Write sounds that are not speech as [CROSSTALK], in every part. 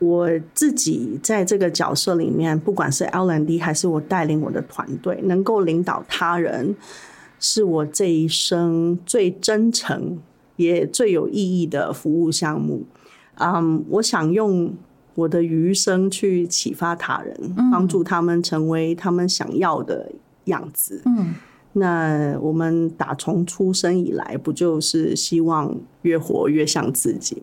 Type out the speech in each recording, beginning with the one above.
我自己在这个角色里面，不管是 L N D 还是我带领我的团队，能够领导他人，是我这一生最真诚也最有意义的服务项目。嗯，我想用我的余生去启发他人，帮助他们成为他们想要的样子。嗯，那我们打从出生以来，不就是希望越活越像自己？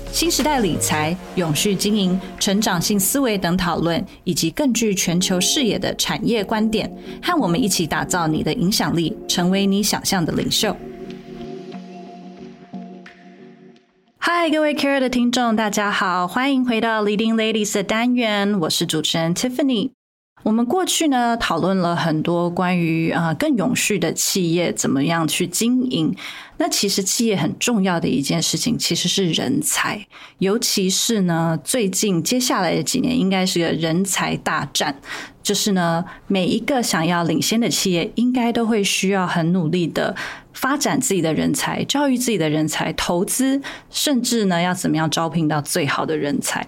新时代理财、永续经营、成长性思维等讨论，以及更具全球视野的产业观点，和我们一起打造你的影响力，成为你想象的领袖。嗨，各位 Care 的听众，大家好，欢迎回到 Leading Ladies 的单元，我是主持人 Tiffany。我们过去呢讨论了很多关于啊更永续的企业怎么样去经营。那其实企业很重要的一件事情其实是人才，尤其是呢最近接下来的几年应该是个人才大战。就是呢每一个想要领先的企业，应该都会需要很努力的发展自己的人才，教育自己的人才，投资，甚至呢要怎么样招聘到最好的人才。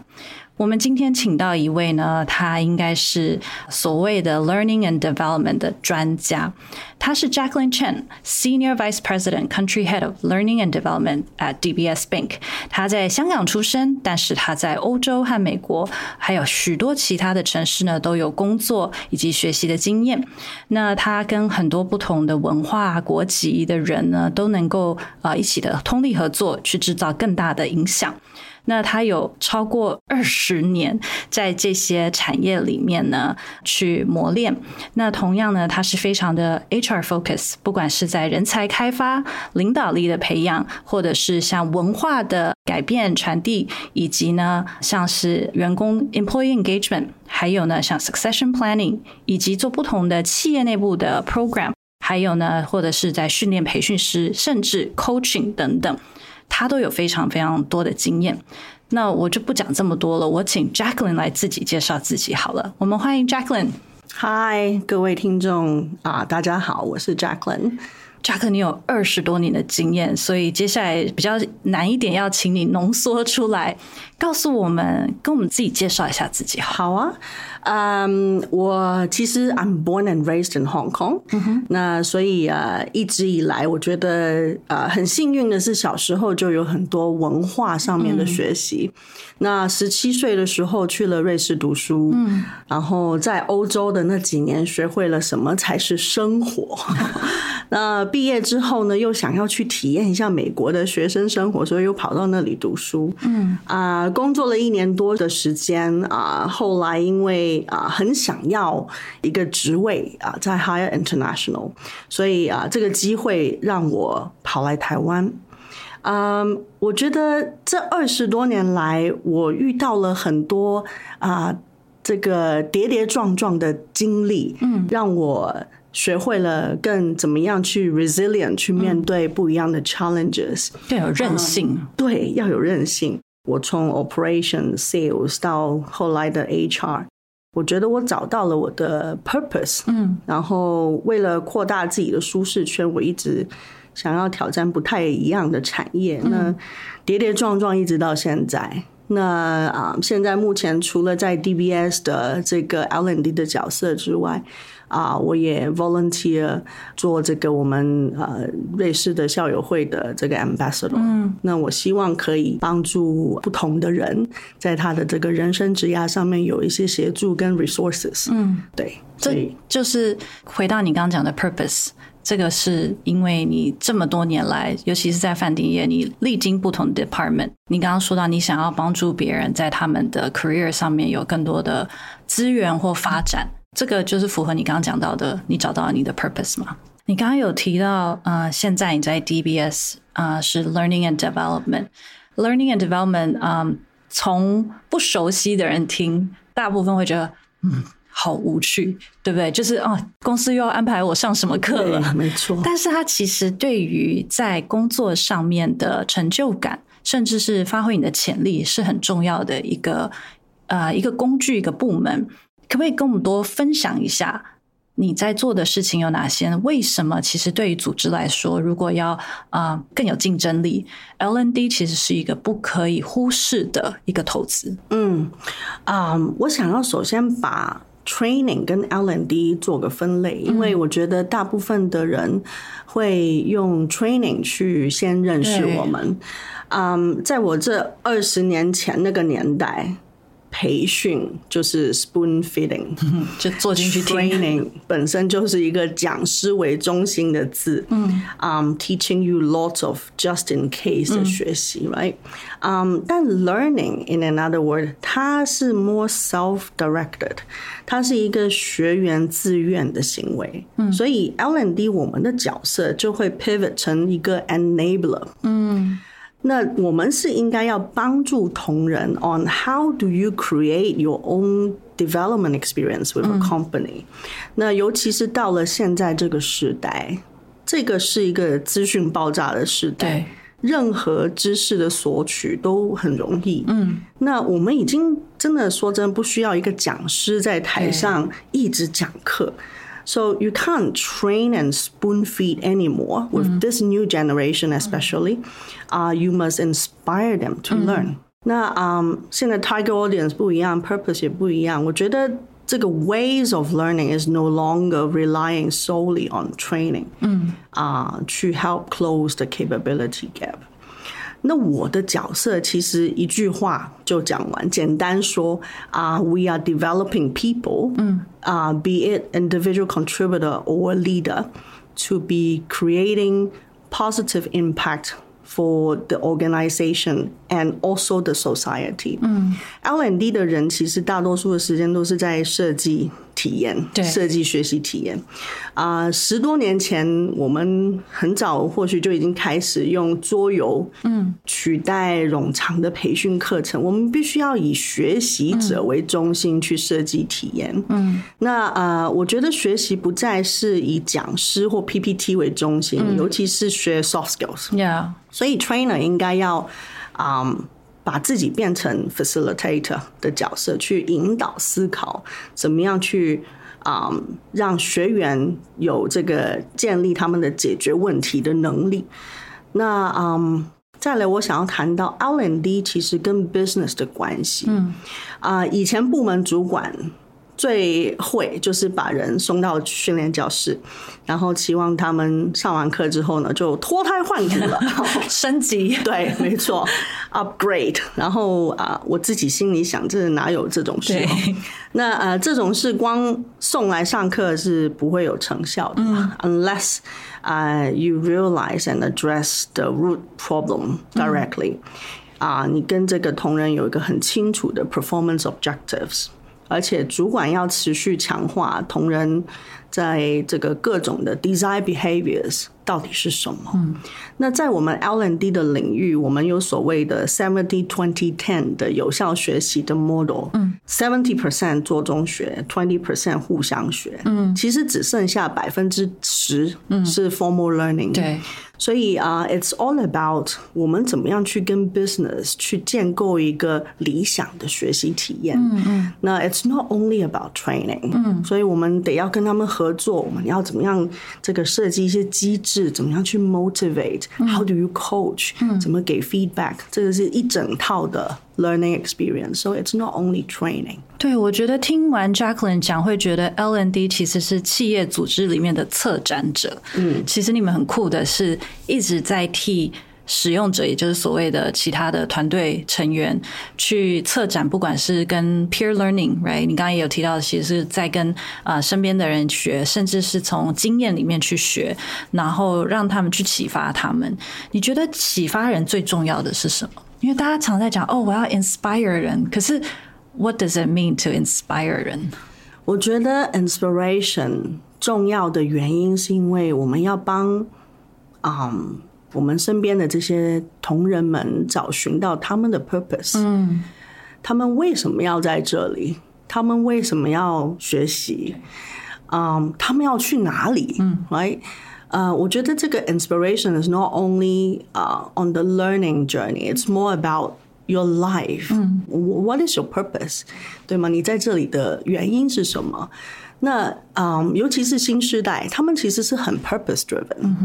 我们今天请到一位呢，他应该是所谓的 learning and development 的专家。他是 Jacqueline Chen，Senior Vice President Country Head of Learning and Development at DBS Bank。他在香港出生，但是他在欧洲和美国还有许多其他的城市呢，都有工作以及学习的经验。那他跟很多不同的文化国籍的人呢，都能够啊一起的通力合作，去制造更大的影响。那他有超过二十年在这些产业里面呢去磨练。那同样呢，他是非常的 HR focus，不管是在人才开发、领导力的培养，或者是像文化的改变传递，以及呢像是员工 employee engagement，还有呢像 succession planning，以及做不同的企业内部的 program，还有呢或者是在训练培训师，甚至 coaching 等等。他都有非常非常多的经验，那我就不讲这么多了。我请 Jacqueline 来自己介绍自己好了。我们欢迎 Jacqueline。嗨，各位听众啊，大家好，我是 Jacqueline。Jacqueline，你有二十多年的经验，所以接下来比较难一点，要请你浓缩出来，告诉我们，跟我们自己介绍一下自己。好啊。嗯，我其实 I'm born and raised in Hong Kong，那所以啊，一直以来我觉得呃很幸运的是，小时候就有很多文化上面的学习。那十七岁的时候去了瑞士读书，嗯，然后在欧洲的那几年学会了什么才是生活。[LAUGHS] 那毕业之后呢，又想要去体验一下美国的学生生活，所以又跑到那里读书。嗯啊，工作了一年多的时间啊，后来因为啊，很想要一个职位啊，在 Higher International，所以啊，这个机会让我跑来台湾。嗯，我觉得这二十多年来，我遇到了很多啊，这个跌跌撞撞的经历，嗯，让我学会了更怎么样去 resilient 去面对不一样的 challenges，要有韧性，对，要有韧性。我从 operation sales 到后来的 HR。我觉得我找到了我的 purpose，嗯，然后为了扩大自己的舒适圈，我一直想要挑战不太一样的产业，那跌跌撞撞一直到现在。那啊，现在目前除了在 DBS 的这个 L&D 的角色之外。啊，我也 volunteer 做这个我们呃瑞士的校友会的这个 ambassador。嗯，那我希望可以帮助不同的人，在他的这个人生职涯上面有一些协助跟 resources。嗯，对，这就是回到你刚刚讲的 purpose。这个是因为你这么多年来，尤其是在饭店业，你历经不同的 department。你刚刚说到，你想要帮助别人在他们的 career 上面有更多的资源或发展。这个就是符合你刚刚讲到的，你找到了你的 purpose 吗？你刚刚有提到，呃，现在你在 DBS 啊是 learning and development，learning and development，嗯，从不熟悉的人听，大部分会觉得，嗯，好无趣，对不对？就是啊，公司又要安排我上什么课了，没错。但是它其实对于在工作上面的成就感，甚至是发挥你的潜力，是很重要的一个呃一个工具一个部门。可不可以跟我们多分享一下？你在做的事情有哪些？为什么？其实对于组织来说，如果要啊更有竞争力，L N D 其实是一个不可以忽视的一个投资。嗯啊，我想要首先把 training 跟 L N D 做个分类，因为我觉得大部分的人会用 training 去先认识我们。嗯，在我这二十年前那个年代。培训就是 spoon feeding，就做进去 training 本身就是一个讲师为中心的字，嗯，um teaching you lots of just in case 的学习，right？嗯，但 learning in another word，它是 more self-directed，它是一个学员自愿的行为，嗯，所以 L and D 我们的角色就会 pivot 成一个 enabler，嗯。那我们是应该要帮助同仁 on how do you create your own development experience with a company。那尤其是到了现在这个时代，这个是一个资讯爆炸的时代，任何知识的索取都很容易。嗯，那我们已经真的说真不需要一个讲师在台上一直讲课。So you can't train and spoon feed anymore with mm. this new generation, especially. Uh, you must inspire them to mm. learn. 那嗯，现在 target audience 不一样，purpose 也不一样。我觉得这个 ways of learning is no longer relying solely on training，嗯啊、uh, to help close the capability gap。 那我的角色其实一句话就讲完，简单说啊、uh,，we are developing people，嗯啊、uh,，be it individual contributor or leader to be creating positive impact for the organization and also the society。嗯，L&D 的人其实大多数的时间都是在设计体验，设计学习体验。啊，十多年前我们很早或许就已经开始用桌游，嗯，取代冗长的培训课程。我们必须要以学习者为中心去设计体验。嗯，那啊，我觉得学习不再是以讲师或 PPT 为中心，尤其是学 soft skills。Yeah，所以 trainer 应该要啊。把自己变成 facilitator 的角色，去引导思考，怎么样去啊，让学员有这个建立他们的解决问题的能力。那嗯，再来，我想要谈到 L&D 其实跟 business 的关系。嗯啊，以前部门主管。最会就是把人送到训练教室，然后期望他们上完课之后呢，就脱胎换骨了，[LAUGHS] 升级。对，没错，[LAUGHS] upgrade。然后啊，我自己心里想，这哪有这种事？那呃，这种事光送来上课是不会有成效的，unless 啊，you realize and address the root problem directly。啊，你跟这个同仁有一个很清楚的 performance objectives。而且主管要持续强化同仁在这个各种的 design behaviors 到底是什么？嗯，那在我们 LND 的领域，我们有所谓的 seventy twenty ten 的有效学习的 model。嗯，seventy percent 做中学，twenty percent 互相学。嗯，其实只剩下百分之十是 formal learning。对。所以啊，It's all about 我们怎么样去跟 business 去建构一个理想的学习体验。嗯嗯。那 It's not only about training。嗯。所以我们得要跟他们合作，我们要怎么样这个设计一些机制，怎么样去 motivate？How do you coach？怎么给 feedback？这个是一整套的。learning experience. So it's not only training. 对，我觉得听完 Jacqueline 讲，会觉得 L N D 其实是企业组织里面的策展者。嗯，其实你们很酷的是，一直在替使用者，也就是所谓的其他的团队成员去策展，不管是跟 peer learning，right？你刚刚也有提到，其实是在跟啊身边的人学，甚至是从经验里面去学，然后让他们去启发他们。你觉得启发人最重要的是什么？因为大家常在讲哦，我要 inspire 人，可是 what does it mean to inspire 人？我觉得 inspiration 重要的原因是因为我们要帮，嗯，我们身边的这些同仁们找寻到他们的 purpose。嗯，他们为什么要在这里？他们为什么要学习？嗯，他们要去哪里？嗯，right？呃，我觉得这个 inspiration is not only uh on the learning journey. It's more about your life. What is your purpose？对吗？你在这里的原因是什么？那嗯，尤其是新时代，他们其实是很 purpose driven。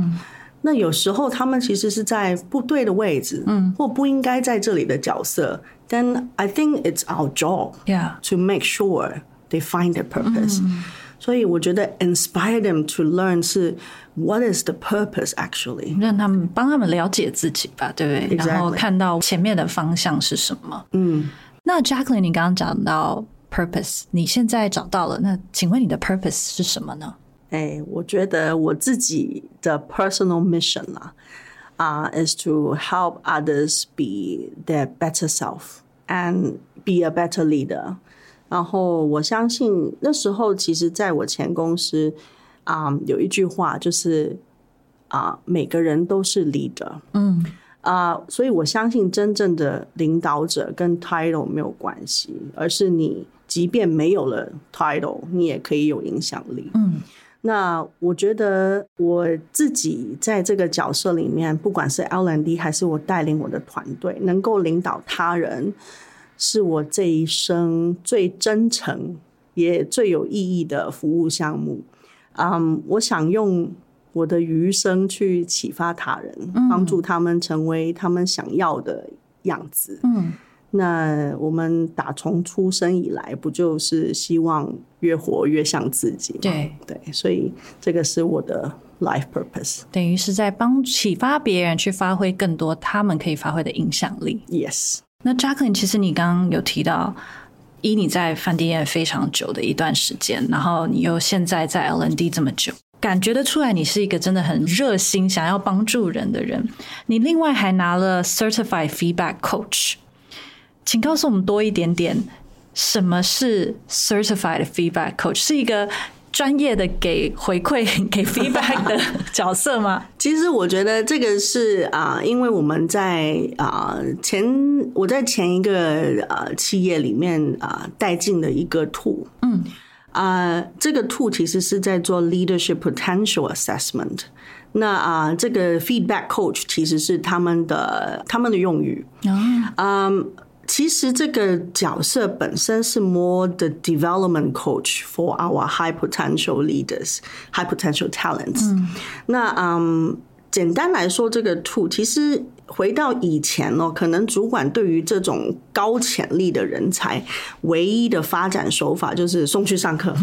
那有时候他们其实是在不对的位置，嗯，或不应该在这里的角色。Then I think it's our job, Yeah. to make sure they find their purpose. 所以我觉得 inspire them to learn 是 what is the purpose actually？让他们帮他们了解自己吧，对不对然后看到前面的方向是什么。嗯，那 Jacqueline，你刚刚讲到 purpose，你现在找到了，那请问你的 purpose 是什么呢？哎，我觉得我自己的 personal mission 啦，啊、i s to help others be their better self and be a better leader。然后我相信那时候，其实在我前公司啊、有一句话就是啊、每个人都是 leader。嗯啊、所以我相信真正的领导者跟 title 没有关系，而是你即便没有了 title，你也可以有影响力。嗯那我觉得我自己在这个角色里面，不管是 L N D 还是我带领我的团队，能够领导他人，是我这一生最真诚也最有意义的服务项目。嗯，我想用我的余生去启发他人，帮助他们成为他们想要的样子。嗯那我们打从出生以来，不就是希望越活越像自己吗？对对，所以这个是我的 life purpose。等于是在帮启发别人去发挥更多他们可以发挥的影响力。Yes，那 Jacqueline，其实你刚刚有提到，以你在饭店业非常久的一段时间，然后你又现在在 LND 这么久，感觉得出来你是一个真的很热心、想要帮助人的人。你另外还拿了 Certified Feedback Coach，请告诉我们多一点点，什么是 Certified Feedback Coach？是一个专业的给回馈、[LAUGHS] 给 feedback 的 [LAUGHS] 角色吗？其实我觉得这个是啊、因为我们在啊、前我在前一个呃企业里面啊、带进的一个 tool，嗯啊、这个 tool 其实是在做 leadership potential assessment。那啊、这个 feedback coach 其实是他们的他们的用语。啊，嗯，其实这个角色本身是 more the development coach for our high potential leaders, high potential talents。那嗯，简单来说，这个 two 其实回到以前哦，可能主管对于这种高潜力的人才，唯一的发展手法就是送去上课。[LAUGHS]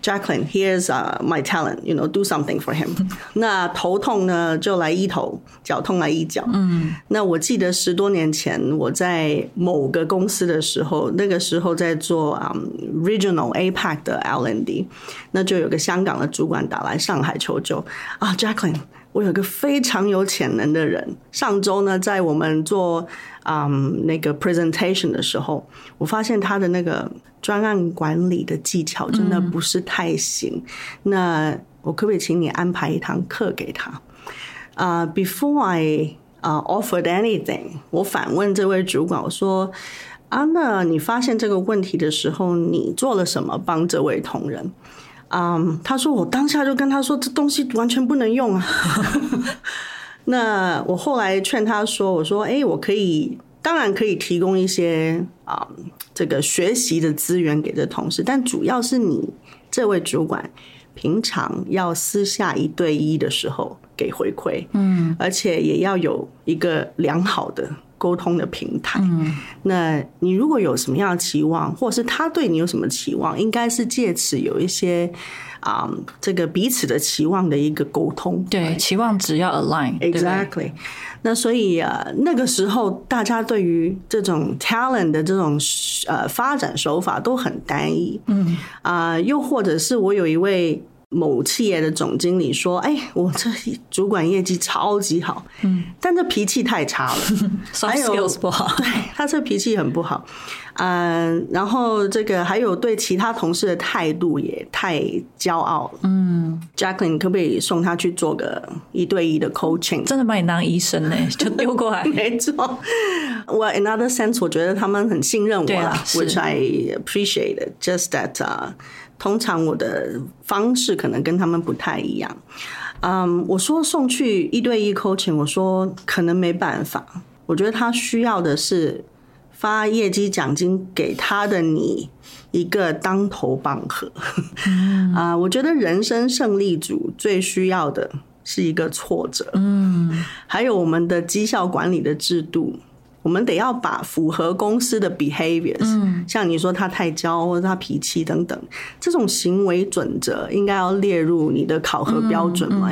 Jacqueline, here's uh, my talent. You know, do something for him. 那头痛呢，就来医头；脚痛来医脚。嗯，那我记得十多年前我在某个公司的时候，那个时候在做啊、um, regional APAC 的 L&D，那就有个香港的主管打来上海求救啊，Jacqueline。我有个非常有潜能的人，上周呢，在我们做嗯那个 presentation 的时候，我发现他的那个专案管理的技巧真的不是太行。那我可不可以请你安排一堂课给他？啊、b e f o r e I 啊、offered anything，我反问这位主管，我说啊，那你发现这个问题的时候，你做了什么帮这位同仁？嗯，他说我当下就跟他说，这东西完全不能用啊。[LAUGHS] 那我后来劝他说，我说，哎，我可以，当然可以提供一些啊、这个学习的资源给这同事，但主要是你这位主管平常要私下一对一的时候给回馈，嗯，而且也要有一个良好的沟通的平台。嗯，那你如果有什么样的期望，或者是他对你有什么期望，应该是借此有一些啊、这个彼此的期望的一个沟通。对，期望只要 align，Exactly。那所以啊，那个时候大家对于这种 talent 的这种呃发展手法都很单一。嗯啊、又或者是我有一位某企业的总经理说：“哎，我这主管业绩超级好，嗯，但这脾气太差了。[LAUGHS] ”，soft 还有不好。[LAUGHS] 对他这脾气很不好嗯，然后这个还有对其他同事的态度也太骄傲了。嗯，Jacqueline 可不可以送他去做个一对一的 coaching？真的把你当医生呢，[LAUGHS] 就丢过来。没错，我 another sense，我觉得他们很信任我啦，which I appreciate. Just that 啊，通常我的方式可能跟他们不太一样。嗯，我说送去一对一 coaching，我说可能没办法。我觉得他需要的是。发业绩奖金给他的你一个当头棒喝啊！我觉得人生胜利组最需要的是一个挫折，嗯，还有我们的绩效管理的制度。我们得要把符合公司的 behaviors，嗯，像你说他太骄或者他脾气等等，这种行为准则应该要列入你的考核标准嘛？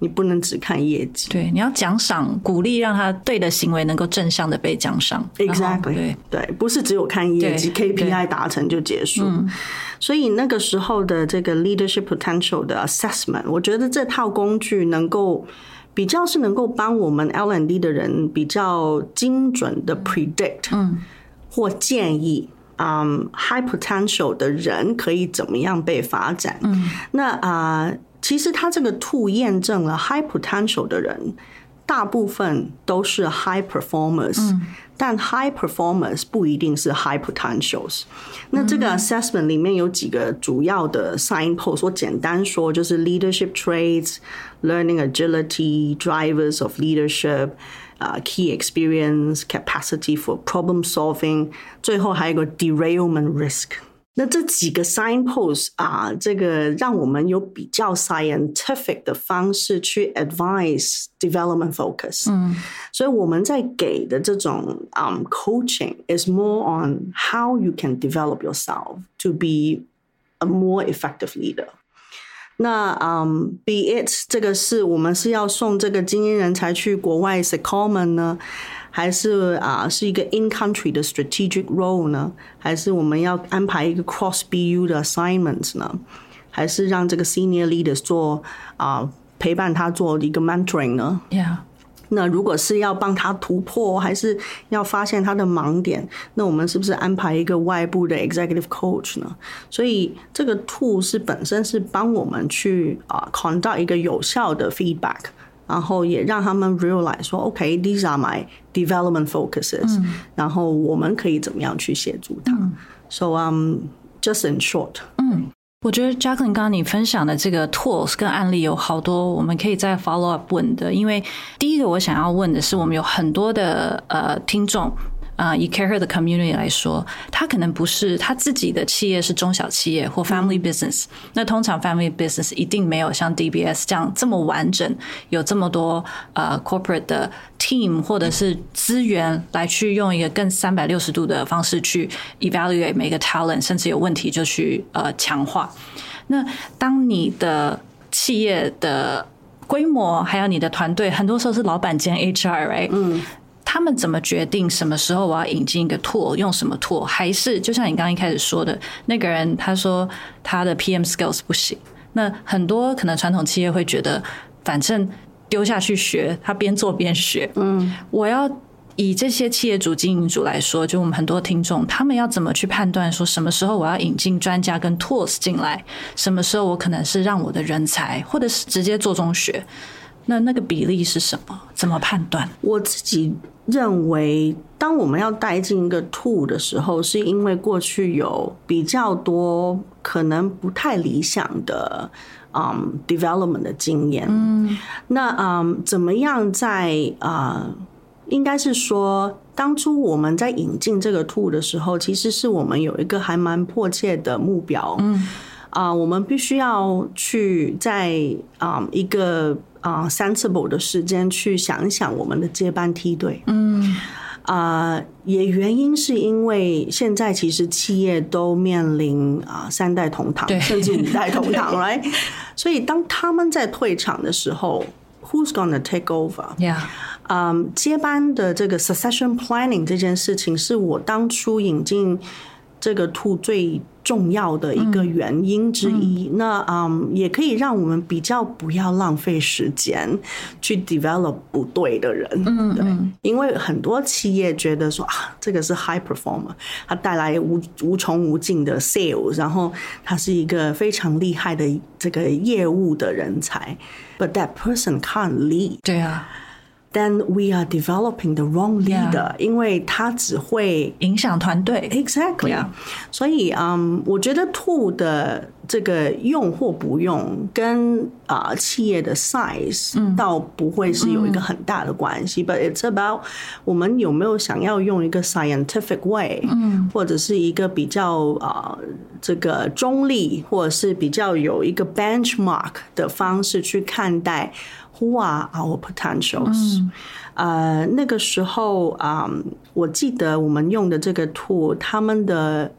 你不能只看业绩。对，你要奖赏鼓励，让他对的行为能够正向的被奖赏。Exactly，对对，不是只有看业绩 KPI 达成就结束。所以那个时候的这个 leadership potential 的 assessment，我觉得这套工具能够。比较是能够帮我们 L n D 的人比较精准的 predict，嗯，或建议，嗯，high potential 的人可以怎么样被发展？嗯，那啊，其实他这个 two 验证了 high potential 的人。大部分都是 high performers，但 high performers 不一定是 high potentials。那这个 assessment 里面有几个主要的 signpost，我简单说就是 leadership traits、learning agility、drivers of leadership、啊 key experience、capacity for problem solving，最后还有个 derailment risk。 那这几个 signpost 啊，这个让我们有比较 scientific 的方式去 advise development focus。嗯，所以我们在给的这种 um coaching is more on how you can develop yourself to be a more effective leader。那嗯，be it 这个是我们是要送这个精英人才去国外 s e c o m m o n 呢？ 还是啊，是一个 in country 的 strategic role 呢？还是我们要安排一个 cross BU 的 assignments 呢？还是让这个 senior leaders 做啊，陪伴他做一个 mentoring 呢？Yeah。那如果是要帮他突破，还是要发现他的盲点，那我们是不是安排一个外部的 executive coach 呢？所以这个 tool 是本身是帮我们去啊 conduct 一个有效的 feedback。然后也让他们 realize 说，OK，these are my development focuses。然后我们可以怎么样去协助他？So um, just in short，嗯，我觉得 Jacqueline 刚刚你分享的这个 tools 跟案例有好多，我们可以再 follow up 问的。因为第一个我想要问的是，我们有很多的呃听众。啊，以 Care 的 community 来说，他可能不是他自己的企业是中小企业或 family business。那通常 family business 一定没有像 DBS 这样这么完整，有这么多呃 corporate 的 team 或者是资源来去用一个更三百六十度的方式去 evaluate 每个 talent，甚至有问题就去呃强化。那当你的企业的规模还有你的团队，很多时候是老板兼 HR，right？嗯。他们怎么决定什么时候我要引进一个 tool，用什么 tool？还是就像你刚刚一开始说的，那个人他说他的 PM skills 不行。那很多可能传统企业会觉得，反正丢下去学，他边做边学。嗯，我要以这些企业主、经营主来说，就我们很多听众，他们要怎么去判断说什么时候我要引进专家跟 tools 进来，什么时候我可能是让我的人才，或者是直接做中学？那那个比例是什么？怎么判断？我自己。认为，当我们要带进一个 tool 的时候，是因为过去有比较多可能不太理想的嗯 development 的经验。嗯，那嗯，怎么样在啊？应该是说，当初我们在引进这个 tool 的时候，其实是我们有一个还蛮迫切的目标。嗯，啊，我们必须要去在啊一个。啊，sensible 的时间去想一想我们的接班梯队。嗯，啊，也原因是因为现在其实企业都面临啊三代同堂，甚至五代同堂，[LAUGHS] 来，所以当他们在退场的时候，Who's gonna take over？Yeah，嗯，接班的这个 succession planning 这件事情是我当初引进这个 tool 最重要的一个原因之一。那嗯，也可以让我们比较不要浪费时间去 develop 不对的人。嗯，对，因为很多企业觉得说啊，这个是 high performer，他带来无无穷无尽的 sales，然后他是一个非常厉害的这个业务的人才，but that person can't lead。对啊。Then we are developing the wrong leader，、yeah. 因为他只会影响团队。Exactly，、yeah. 所以嗯，我觉得 tool 的这个用或不用跟啊、呃、企业的 size 倒不会是有一个很大的关系、嗯、，but it's about 我们有没有想要用一个 scientific way，嗯，或者是一个比较啊、呃、这个中立，或者是比较有一个 benchmark 的方式去看待。Who are our potentials？、嗯、呃，那个时候啊、嗯，我记得我们用的这个 tool，他们的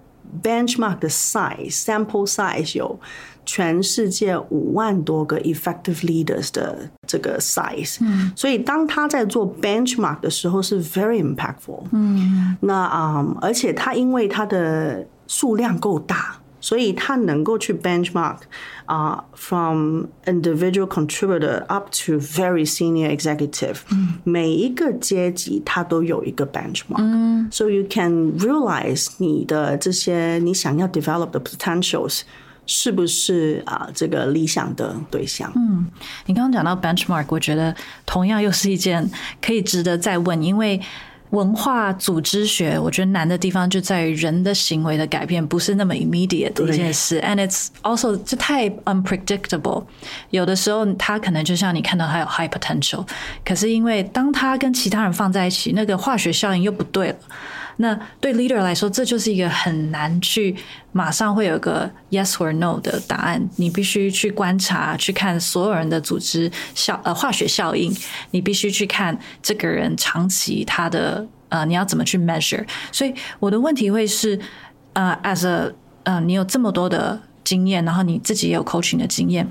benchmark 的 size sample size 有全世界五万多个 effective leaders 的这个 size，、嗯、所以当他在做 benchmark 的时候是 very impactful。嗯，那啊、嗯，而且他因为他的数量够大。所以他能够去 benchmark 啊、uh,，from individual contributor up to very senior executive，、嗯、每一个阶级它都有一个 benchmark，嗯，so you can realize 你的这些你想要 develop 的 potentials 是不是啊、uh, 这个理想的对象？嗯，你刚刚讲到 benchmark，我觉得同样又是一件可以值得再问，因为。 文化组织学，我觉得难的地方就在于人的行为的改变不是那么 immediate 的一件事，and it's also 就太 unpredictable。有的时候，他可能就像你看到他有 high potential，可是因为当他跟其他人放在一起，那个化学效应又不对了。那对 leader 来说，这就是一个很难去马上会有个 yes or no 的答案。你必须去观察，去看所有人的组织效呃化学效应，你必须去看这个人长期他的呃你要怎么去 measure。所以我的问题会是呃 as a 呃你有这么多的经验，然后你自己也有 coaching 的经验，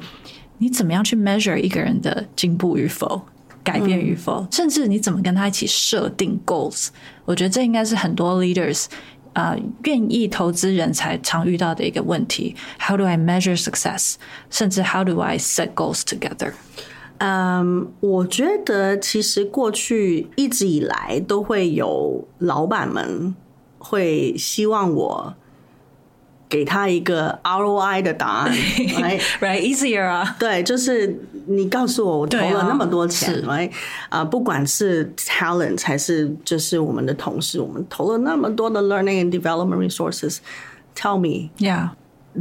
你怎么样去 measure 一个人的进步与否？改变与否，嗯、甚至你怎么跟他一起设定 goals？我觉得这应该是很多 leaders 啊、呃、愿意投资人才常遇到的一个问题。How do I measure success？甚至 How do I set goals together？嗯、um,，我觉得其实过去一直以来都会有老板们会希望我。给他一个 ROI 的答案，right right easier 啊，对，就是你告诉我我投了那么多钱，right 啊、呃，不管是 talent 还是就是我们的同事，我们投了那么多的 learning and development resources，tell me，yeah。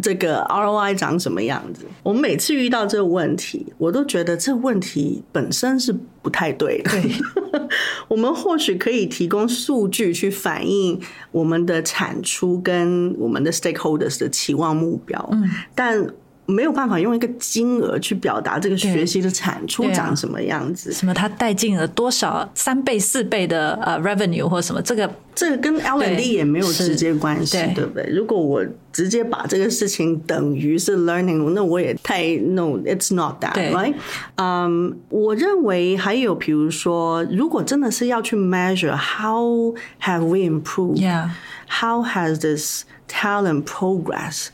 这个 ROI 长什么样子？我们每次遇到这个问题，我都觉得这个问题本身是不太对的。对，[LAUGHS] 我们或许可以提供数据去反映我们的产出跟我们的 stakeholders 的期望目标，嗯，但没有办法用一个金额去表达这个学习的产出长什么样子。啊、什么？它带进了多少三倍、四倍的呃 revenue 或什么？这个这个跟 L&D 也没有直接关系，对不对？如果我直接把这个事情等于是 learning，那我也太 no，it's not that，right？嗯、um,，我认为还有比如说，如果真的是要去 measure how have we improved，how、yeah. has this talent progress？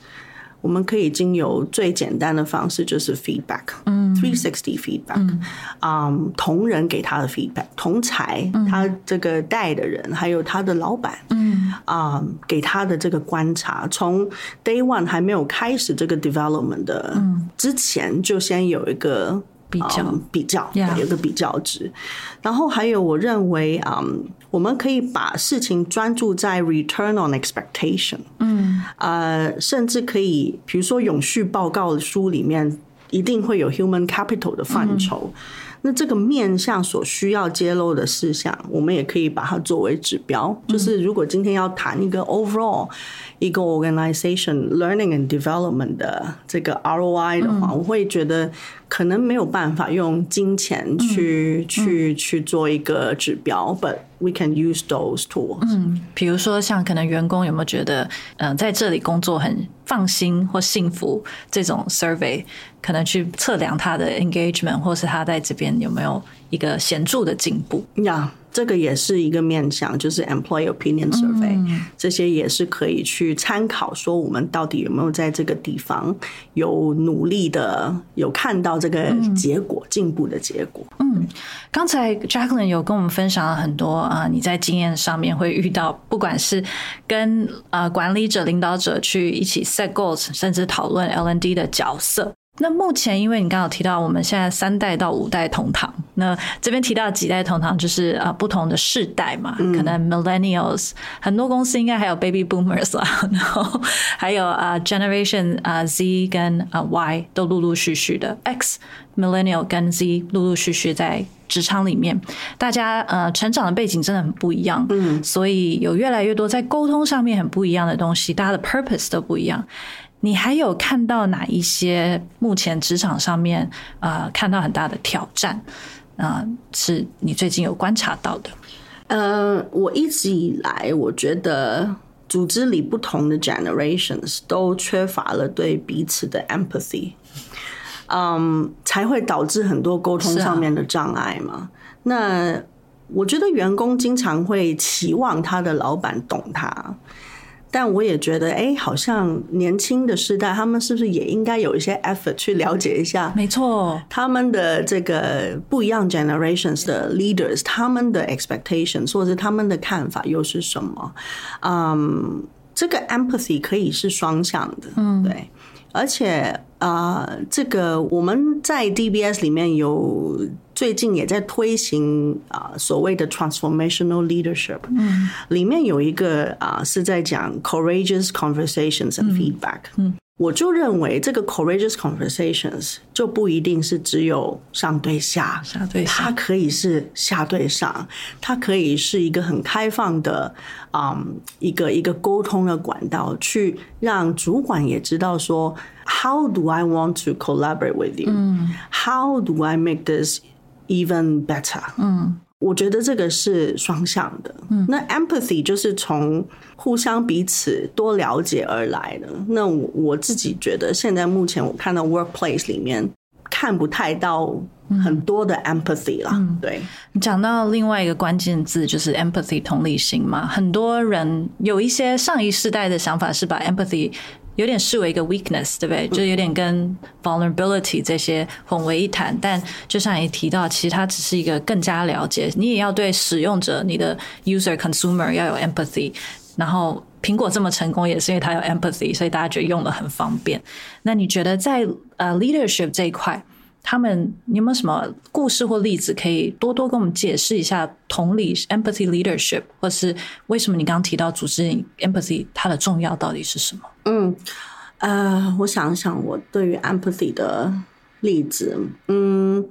我们可以经由最简单的方式，就是 feedback，嗯，three sixty feedback，嗯，um, 同仁给他的 feedback，同才、嗯、他这个带的人，还有他的老板，嗯，啊、um,，给他的这个观察，从 day one 还没有开始这个 development 的，嗯，之前就先有一个。比较、um, 比较.有一个比较值，然后还有我认为啊，um, 我们可以把事情专注在 return on expectation，嗯，呃，甚至可以，比如说永续报告书里面一定会有 human capital 的范畴。嗯那这个面向所需要揭露的事项，我们也可以把它作为指标。就是如果今天要谈一个 overall 一个 organization learning and development 的这个 ROI 的话，我会觉得可能没有办法用金钱去去去做一个指标，but we can use those tools。嗯，比如说像可能员工有没有觉得，嗯，在这里工作很放心或幸福这种 survey，可能去测量他的 engagement，或是他在这边有没有一个显著的进步？呀。这个也是一个面向，就是 employee opinion survey，这些也是可以去参考，说我们到底有没有在这个地方有努力的，有看到这个结果进步的结果。嗯，刚才 Jacqueline 有跟我们分享了很多啊，你在经验上面会遇到，不管是跟呃管理者、领导者去一起 set goals，甚至讨论 L N D 的角色。那目前，因为你刚刚提到我们现在三代到五代同堂，那这边提到几代同堂，就是啊不同的世代嘛，可能 Millennials 很多公司应该还有 Baby Boomers 啦，[LAUGHS] 然后还有啊 Generation 啊 Z 跟啊 Y 都陆陆续续的 X Millennial 跟 Z 陆陆续续在职场里面，大家呃成长的背景真的很不一样，嗯，所以有越来越多在沟通上面很不一样的东西，大家的 Purpose 都不一样。你还有看到哪一些目前职场上面啊看到很大的挑战啊？是你最近有观察到的？呃，我一直以来我觉得组织里不同的 generations 都缺乏了对彼此的 empathy，嗯，才会导致很多沟通上面的障碍嘛。那我觉得员工经常会期望他的老板懂他。但我也觉得，哎，好像年轻的时代，他们是不是也应该有一些 effort 去了解一下？没错，他们的这个不一样 generations 的 leaders，他们的 expectations 或者他们的看法又是什么？嗯，这个 empathy 可以是双向的，嗯，对。而且啊，这个我们在 DBS 里面有最近也在推行啊所谓的 transformational leadership，嗯，里面有一个啊是在讲 courageous conversations and feedback，嗯。我就认为这个 courageous conversations 就不一定是只有上对下，下对下，它可以是下对上，它可以是一个很开放的，嗯，一个一个沟通的管道，去让主管也知道说，How do I want to collaborate with you？嗯，How do I make this even better？嗯。我觉得这个是双向的。嗯，那 empathy 就是从互相彼此多了解而来的。那我自己觉得，现在目前我看到 workplace 里面看不太到很多的 empathy 啦。对你讲到另外一个关键字就是 empathy 同理心嘛，很多人有一些上一世代的想法是把 empathy。有点视为一个 weakness，对不对？就有点跟 vulnerability 这些混为一谈。但就像你提到，其实它只是一个更加了解，你也要对使用者、你的 user consumer 要有 empathy。然后苹果这么成功，也是因为它有 empathy，所以大家觉得用的很方便。那你觉得在呃 leadership 这一块？他们你有没有什么故事或例子可以多多跟我们解释一下同理 empathy leadership，或是为什么你刚刚提到组织 empathy 它的重要到底是什么？嗯，呃，我想想，我对于 empathy 的例子，嗯，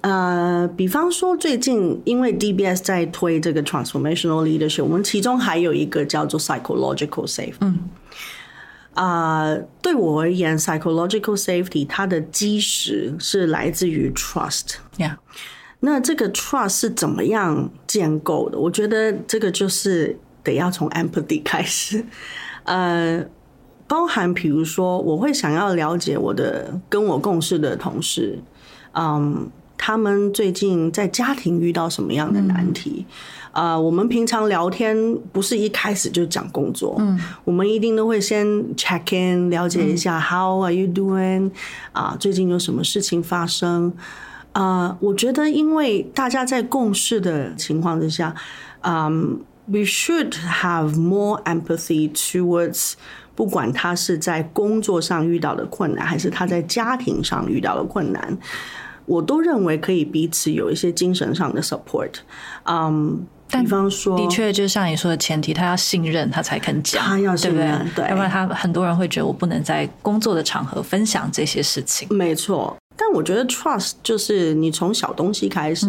呃，比方说最近因为 DBS 在推这个 transformational leadership，我们其中还有一个叫做 psychological safe，嗯。啊，对我而言，psychological safety 它的基石是来自于 trust。Yeah，那这个 trust 是怎么样建构的？我觉得这个就是得要从 empathy 开始。呃，包含比如说，我会想要了解我的跟我共事的同事，嗯，他们最近在家庭遇到什么样的难题。啊，我们平常聊天不是一开始就讲工作，嗯，我们一定都会先 check in 了解一下 How are you doing？啊，最近有什么事情发生？啊，我觉得因为大家在共事的情况之下，嗯，we should have more empathy towards 不管他是在工作上遇到的困难，还是他在家庭上遇到的困难，我都认为可以彼此有一些精神上的 support，嗯。比方说，的确，就像你说的前提，他要信任，他才肯讲，他要信任，对，要不然他很多人会觉得我不能在工作的场合分享这些事情。没错，但我觉得 trust 就是你从小东西开始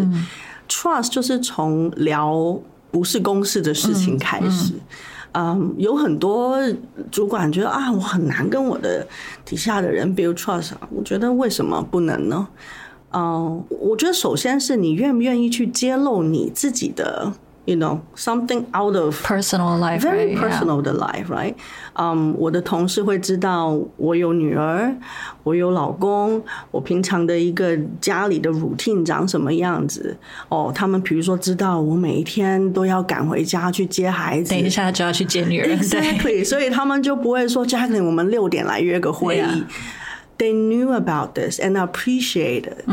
，trust 就是从聊不是公事的事情开始。嗯，有很多主管觉得啊，我很难跟我的底下的人 build trust，我觉得为什么不能呢？嗯，我觉得首先是你愿不愿意去揭露你自己的。you know something out of personal life, very personal 的 life, right? 嗯，我的同事会知道我有女儿，我有老公，我平常的一个家里的 routine 长什么样子。哦，他们比如说知道我每一天都要赶回家去接孩子，等一下就要去接女儿，Exactly，所以他们就不会说 Jacqueline，我们六点来约个会议。Yeah. They knew about this and appreciate it.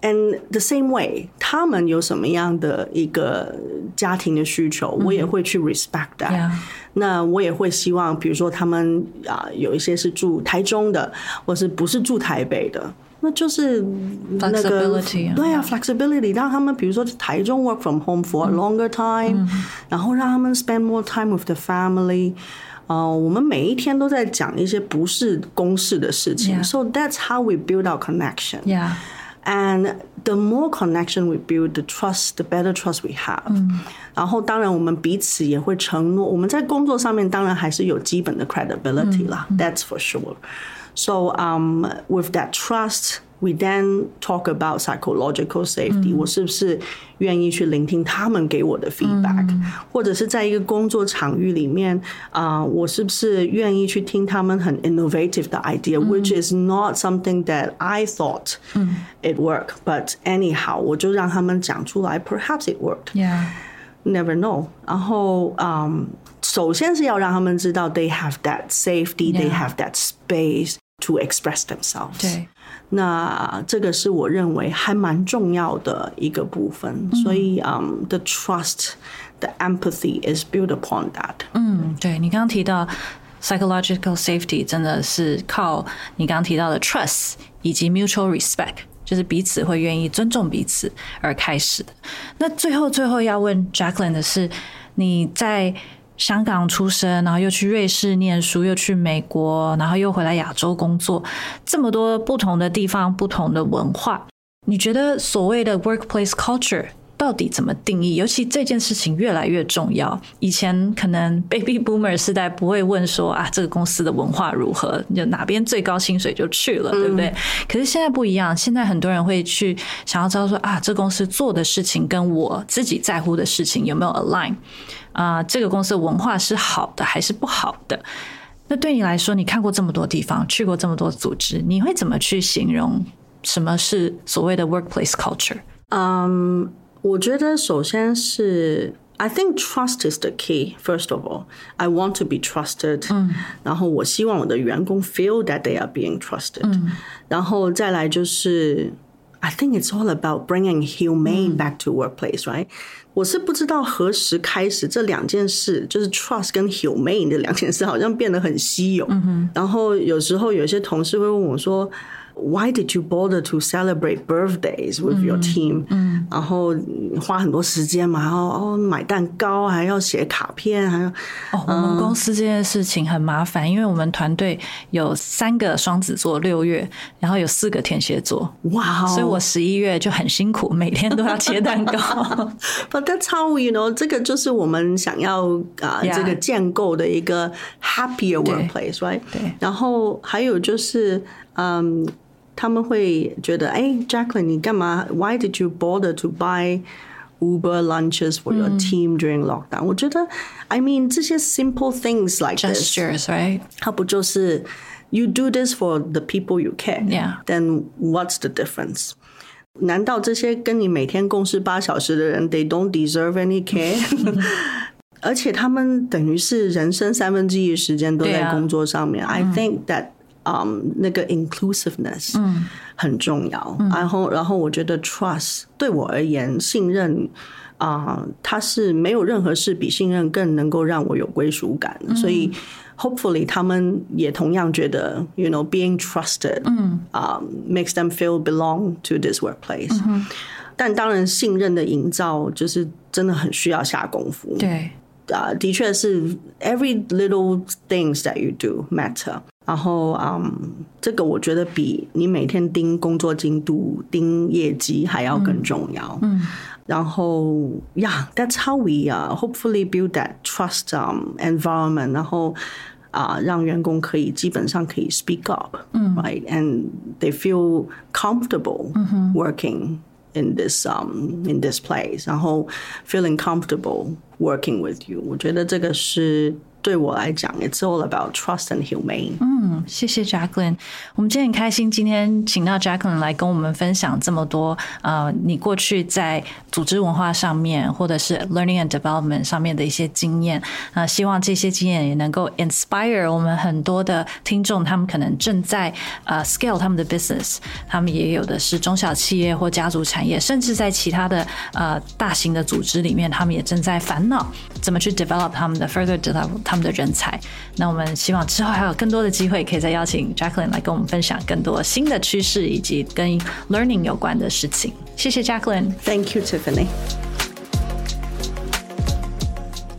And the same way，他们有什么样的一个家庭的需求，我也会去 respect that。 Yeah. 那我也会希望，比如说他们啊、有一些是住台中的，或是不是住台北的。那就是那个 Flexibility 啊对啊，flexibility 让他们比如说台中 work from home for a longer time，、然后让他们 spend more time with the family。 呃，我们每一天都在讲一些不是公事的事情 Yeah. so that's how we build our connection. Yeah. And the more connection we build, the trust, the better trust we have. 然后，当然我们彼此也会承诺，我们在工作上面当然还是有基本的 credibility 啦、That's for sure. So, um, with that trust, we then talk about psychological safety、我是不是愿意去聆听他们给我的 feedback，、或者是在一个工作场域里面，啊、我是不是愿意去听他们很 innovative 的 idea，which、is not something that I thought it worked, but anyhow，我就让他们讲出来，perhaps it worked。 Yeah. never know。然后，嗯，首先是要让他们知道 they have that safety, they Yeah. have that space to express themselves。对。 那这个是我认为还蛮重要的一个部分。所以，嗯，the trust, the empathy is built upon that。嗯，对你刚刚提到 psychological safety，真的是靠你刚刚提到的 trust 以及 mutual respect，就是彼此会愿意尊重彼此而开始的。那最后最后要问 Jacqueline 的是，你在香港出生，然后又去瑞士念书，又去美国，然后又回来亚洲工作，这么多不同的地方、不同的文化，你觉得所谓的 workplace culture 到底怎么定义？尤其这件事情越来越重要。以前可能 baby boomer 时代不会问说啊，这个公司的文化如何，就哪边最高薪水就去了，对不对？可是现在不一样，现在很多人会去想要知道说啊，这公司做的事情跟我自己在乎的事情有没有 align 啊、这个公司的文化是好的还是不好的？那对你来说，你看过这么多地方，去过这么多组织，你会怎么去形容什么是所谓的 workplace culture？嗯，我觉得首先是 I think trust is the key. First of all, I want to be trusted. 然后我希望我的员工 feel that they are being trusted. 然后再来就是。I think it's all about bringing humane back to workplace, right? 我是不知道何时开始这两件事，就是 trust 跟 humane 这两件事，好像变得很稀有。然后有时候有些同事会问我说，Why did you bother to celebrate birthdays with your team？嗯然后花很多时间嘛，然后哦买蛋糕，还要写卡片，还要哦，我们公司这件事情很麻烦，因为我们团队有三个双子座六月，然后有四个天蝎座，哇哦！所以我十一月就很辛苦，每天都要切蛋糕。[LAUGHS] [LAUGHS] But that's how you know，这个就是我们想要啊、Yeah. 这个建构的一个 happier workplace，right？对然后还有就是，嗯，他们会觉得，哎，Jacqueline，你干嘛？Why did you bother to buy Uber lunches for your team during lockdown？、我觉得，I mean，这些 simple things like this， Gestures, right? 它不就是 you do this for the people you care? Yeah. Then what's the difference? 难道这些跟你每天共事八小时的人，they don't deserve any care？而且他们等于是人生三分之一的时间都对啊在工作上面。I think [LAUGHS] that um 那个 inclusiveness 很重要。然后，然后我觉得 trust 对我而言，信任啊、它是没有任何事比信任更能够让我有归属感。所以，hopefully 他们也同样觉得，you know being trusted，嗯啊、makes them feel belong to this workplace。但当然，信任的营造就是真的很需要下功夫。对，啊，的确是 every little things that you do matter。然后，嗯，这个我觉得比你每天盯工作进度、盯业绩还要更重要。嗯，然后，Yeah，that's how we 啊、hopefully build that trust um environment。然后。啊，让员工可以基本上可以 speak up，嗯，right，and they feel comfortable working in this um in this place，然后 feeling comfortable working with you，我觉得这个是 对我来讲，it's all about trust and humane。嗯，谢谢 Jacqueline。我们今天很开心，今天请到 Jacqueline 来跟我们分享这么多呃，你过去在组织文化上面，或者是 learning and development 上面的一些经验。啊，希望这些经验也能够 inspire 我们很多的听众，他们可能正在呃 scale 他们的 business，他们也有的是中小企业或家族产业，甚至在其他的呃大型的组织里面，他们也正在烦恼怎么去 develop 他们的 further develop。他们的人才，那我们希望之后还有更多的机会，可以再邀请 Jacqueline 来跟我们分享更多新的趋势以及跟 learning 有关的事情。谢谢 Jacqueline，Thank you Tiffany。